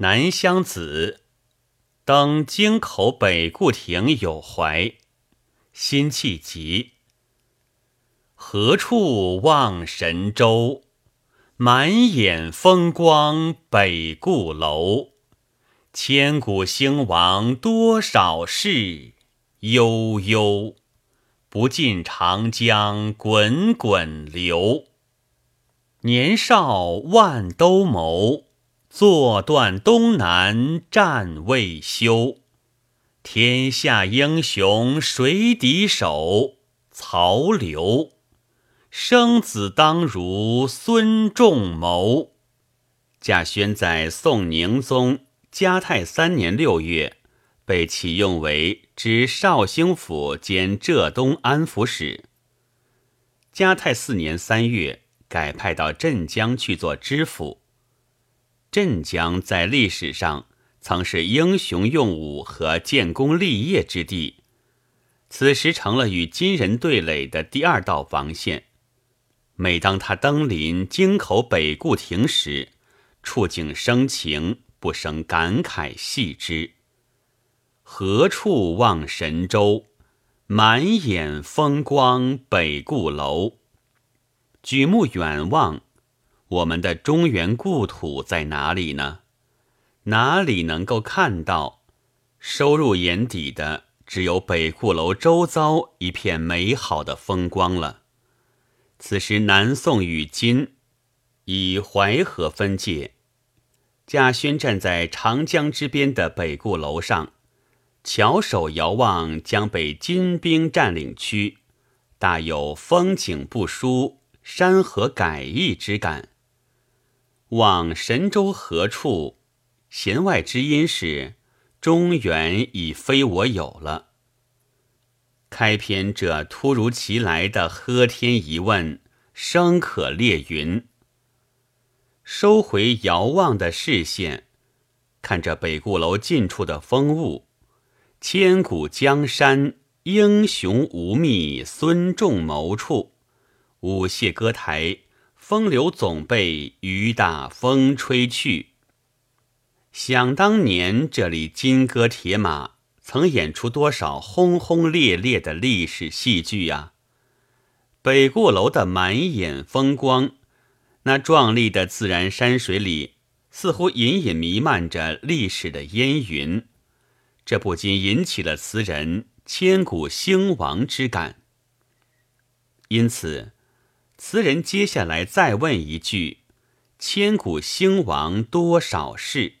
南乡子，登京口北固亭有怀，辛弃疾。何处望神州？满眼风光北固楼。千古兴亡多少事，悠悠，不尽长江滚滚流。年少万兜鍪，坐断东南战未休。天下英雄谁敌手？曹刘。生子当如孙仲谋。贾轩在宋宁宗嘉泰三年六月被启用为知绍兴府兼浙东安抚使。嘉泰四年三月。改派到镇江去做知府。镇江在历史上曾是英雄用武和建功立业之地，此时成了与金人对垒的第二道防线。每当他登临京口北固亭时，触景生情，不生感慨系之。何处望神州？满眼风光北固楼。举目远望，我们的中原故土在哪里呢？哪里能够看到？收入眼底的只有北固楼周遭一片美好的风光了。此时南宋与金以淮河分界，贾轩站在长江之边的北固楼上，翘首遥望江北金兵占领区，大有风景不输。山河改易之感。望神州何处？弦外之音是中原已非我有了。开篇这突如其来的喝天一问，声可裂云。收回遥望的视线，看着北固楼近处的风物，千古江山英雄无觅孙仲谋处。舞榭歌台，风流总被雨打风吹去。想当年，这里金戈铁马，曾演出多少轰轰烈烈的历史戏剧呀！北固楼的满眼风光，那壮丽的自然山水里，似乎隐隐弥漫着历史的烟云，这不禁引起了词人千古兴亡之感。因此。词人接下来再问一句：“千古兴亡多少事？”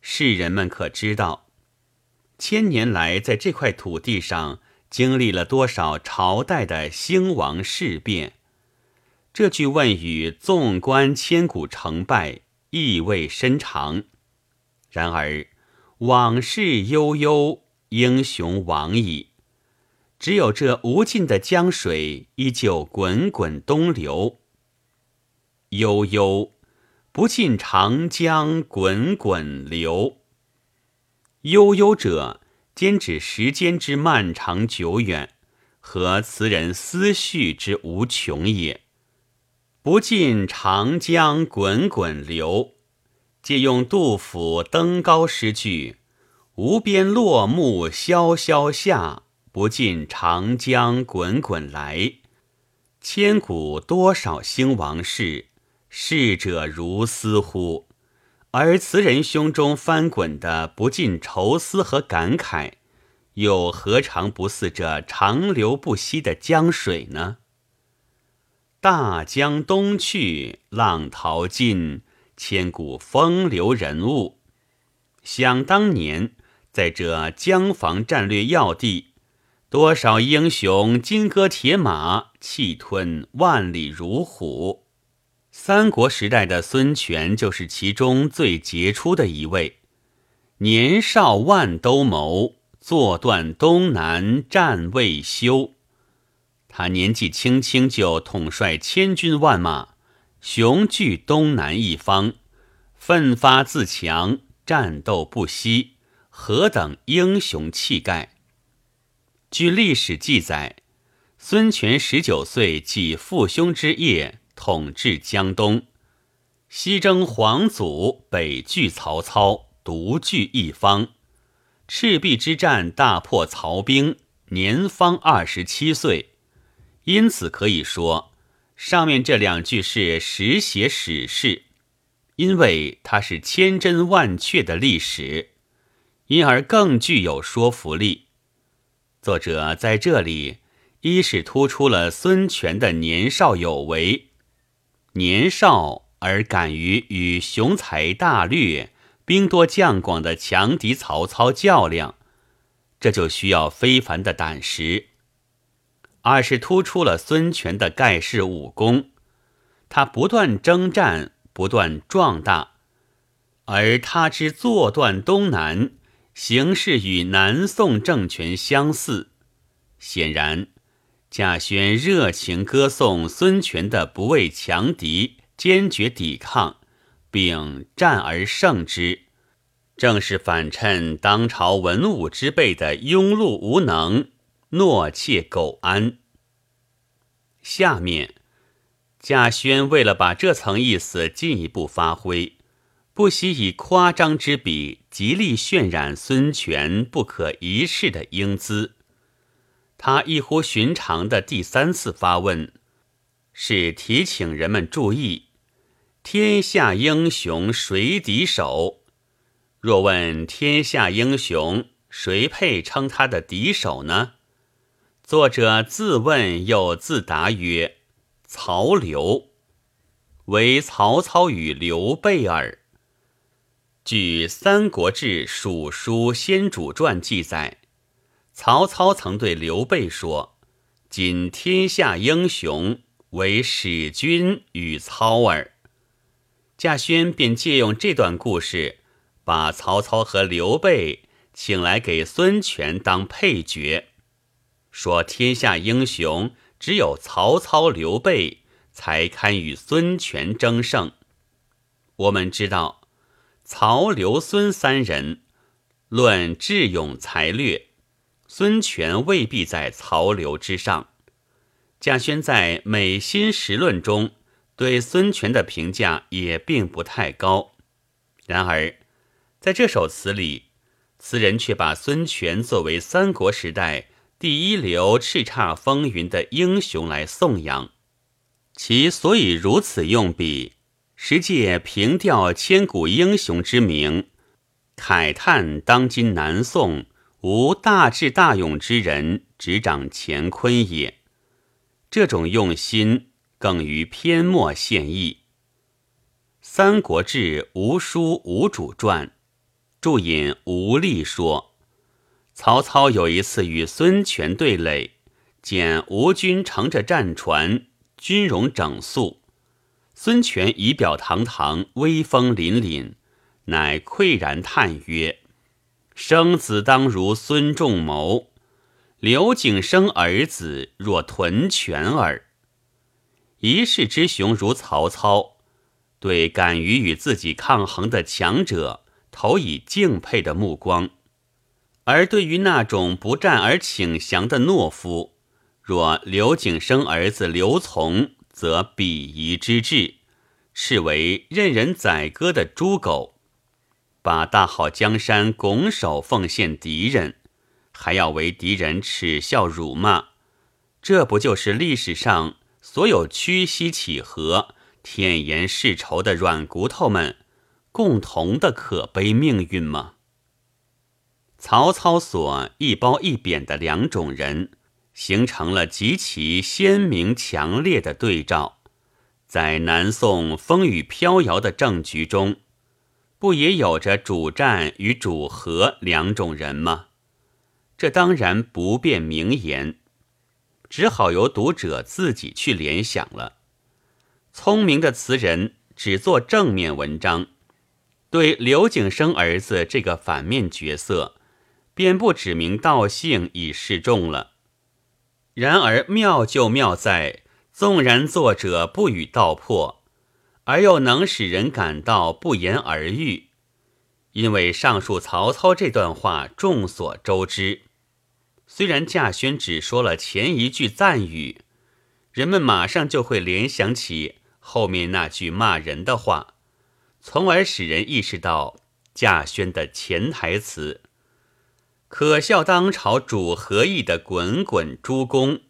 世人们可知道，千年来在这块土地上经历了多少朝代的兴亡事变？这句问语纵观千古成败，意味深长。然而，往事悠悠，英雄往矣。只有这无尽的江水依旧滚滚东流，悠悠不尽长江滚滚流。悠悠者，兼指时间之漫长久远和词人思绪之无穷也。不尽长江滚滚流，借用杜甫《登高》诗句：“无边落木萧萧下。”不尽长江滚滚来，千古多少兴亡事，逝者如斯乎？而词人胸中翻滚的不尽愁思和感慨，又何尝不似这长流不息的江水呢？大江东去，浪淘尽，千古风流人物。想当年，在这江防战略要地。多少英雄金戈铁马，气吞万里如虎。三国时代的孙权就是其中最杰出的一位。年少万兜鍪，坐断东南战未休。他年纪轻轻就统帅千军万马，雄踞东南一方，奋发自强，战斗不息，何等英雄气概！据历史记载，孙权十九岁即父兄之业统治江东，西征黄祖，北拒曹操，独据一方。赤壁之战大破曹兵，年方二十七岁。因此可以说，上面这两句是实写史事，因为它是千真万确的历史，因而更具有说服力。作者在这里一是突出了孙权的年少有为，年少而敢于与雄才大略、兵多将广的强敌曹操较量，这就需要非凡的胆识。二是突出了孙权的盖世武功，他不断征战，不断壮大，而他之坐断东南，形势与南宋政权相似。显然，贾轩热情歌颂孙权的不畏强敌、坚决抵抗，并战而胜之，正是反衬当朝文武之辈的庸碌无能。懦怯苟安。下面，贾轩为了把这层意思进一步发挥，不惜以夸张之笔，极力渲染孙权不可一世的英姿。他异乎寻常的第三次发问，是提醒人们注意：天下英雄谁敌手？若问天下英雄，谁配称他的敌手呢？作者自问又自答曰：“曹刘，为曹操与刘备耳。”据《三国志·蜀书·先主传》记载，曹操曾对刘备说：“今天下英雄，唯使君与操耳。”贾轩便借用这段故事，把曹操和刘备请来给孙权当配角。说天下英雄只有曹操、刘备才堪与孙权争胜。我们知道，曹、刘、孙三人论智勇才略，孙权未必在曹、刘之上。贾轩在《美心实论》中对孙权的评价也并不太高。然而，在这首词里，词人却把孙权作为三国时代。第一流叱咤风云的英雄来颂扬，其所以如此用笔，实借凭吊千古英雄之名，慨叹当今南宋无大智大勇之人执掌乾坤也。这种用心更于篇末献意。《三国志·吴书吴主传》注引吴立说。曹操有一次与孙权对垒，见吴军乘着战船，军容整肃。孙权仪表堂堂，威风凛凛，乃喟然叹曰：“生子当如孙仲谋，刘景生儿子若屯犬耳。”一世之雄如曹操，对敢于与自己抗衡的强者，投以敬佩的目光。而对于那种不战而请降的懦夫，若刘景升儿子刘琮，则鄙夷之至，视为任人宰割的猪狗，把大好江山拱手奉献敌人，还要为敌人耻笑辱骂，这不就是历史上所有屈膝乞和、舔颜示仇的软骨头们共同的可悲命运吗？曹操所一褒一贬的两种人，形成了极其鲜明强烈的对照。在南宋风雨飘摇的政局中，不也有着主战与主和两种人吗？这当然不便明言，只好由读者自己去联想了。聪明的词人只做正面文章，对刘景升儿子这个反面角色。便不指名道姓以示众了。然而妙就妙在，纵然作者不予道破，而又能使人感到不言而喻。因为上述曹操这段话众所周知，虽然稼轩只说了前一句赞语，人们马上就会联想起后面那句骂人的话，从而使人意识到稼轩的潜台词。可笑当朝主和议的滚滚诸公，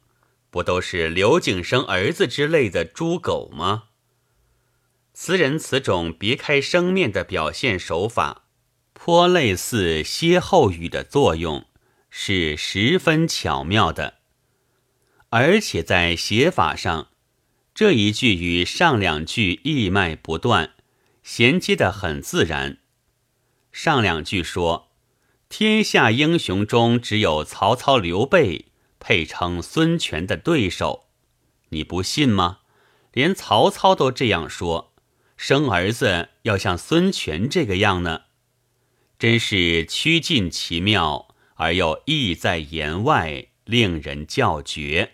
不都是刘景生儿子之类的猪狗吗？词人此种别开生面的表现手法，颇类似歇后语的作用，是十分巧妙的。而且在写法上，这一句与上两句一脉不断，衔接的很自然。上两句说。天下英雄中，只有曹操、刘备配称孙权的对手，你不信吗？连曹操都这样说，生儿子要像孙权这个样呢？真是曲尽其妙，而又意在言外，令人叫绝。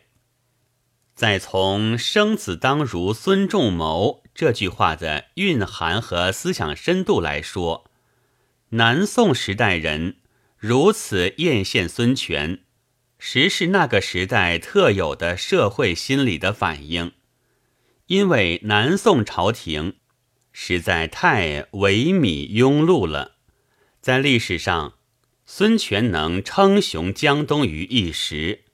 再从“生子当如孙仲谋”这句话的蕴含和思想深度来说，南宋时代人。如此艳羡孙权，实是那个时代特有的社会心理的反应。因为南宋朝廷实在太萎靡庸碌了，在历史上，孙权能称雄江东于一时，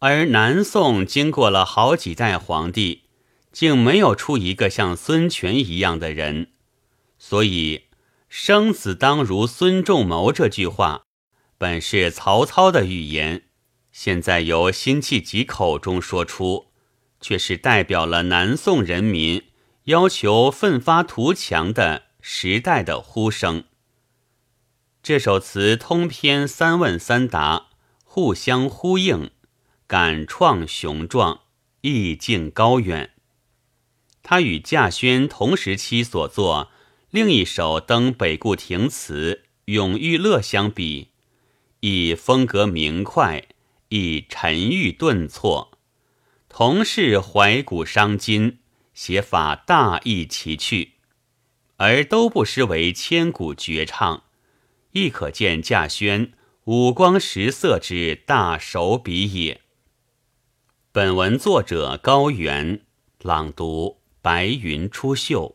而南宋经过了好几代皇帝，竟没有出一个像孙权一样的人。所以“生子当如孙仲谋”这句话。本是曹操的语言，现在由辛弃疾口中说出，却是代表了南宋人民要求奋发图强的时代的呼声。这首词通篇三问三答，互相呼应，感创雄壮，意境高远。他与稼轩同时期所作另一首《登北固亭词》《永遇乐》相比。亦风格明快，亦沉郁顿挫，同是怀古伤今，写法大异其趣，而都不失为千古绝唱，亦可见稼轩五光十色之大手笔也。本文作者高原，朗读白云出岫。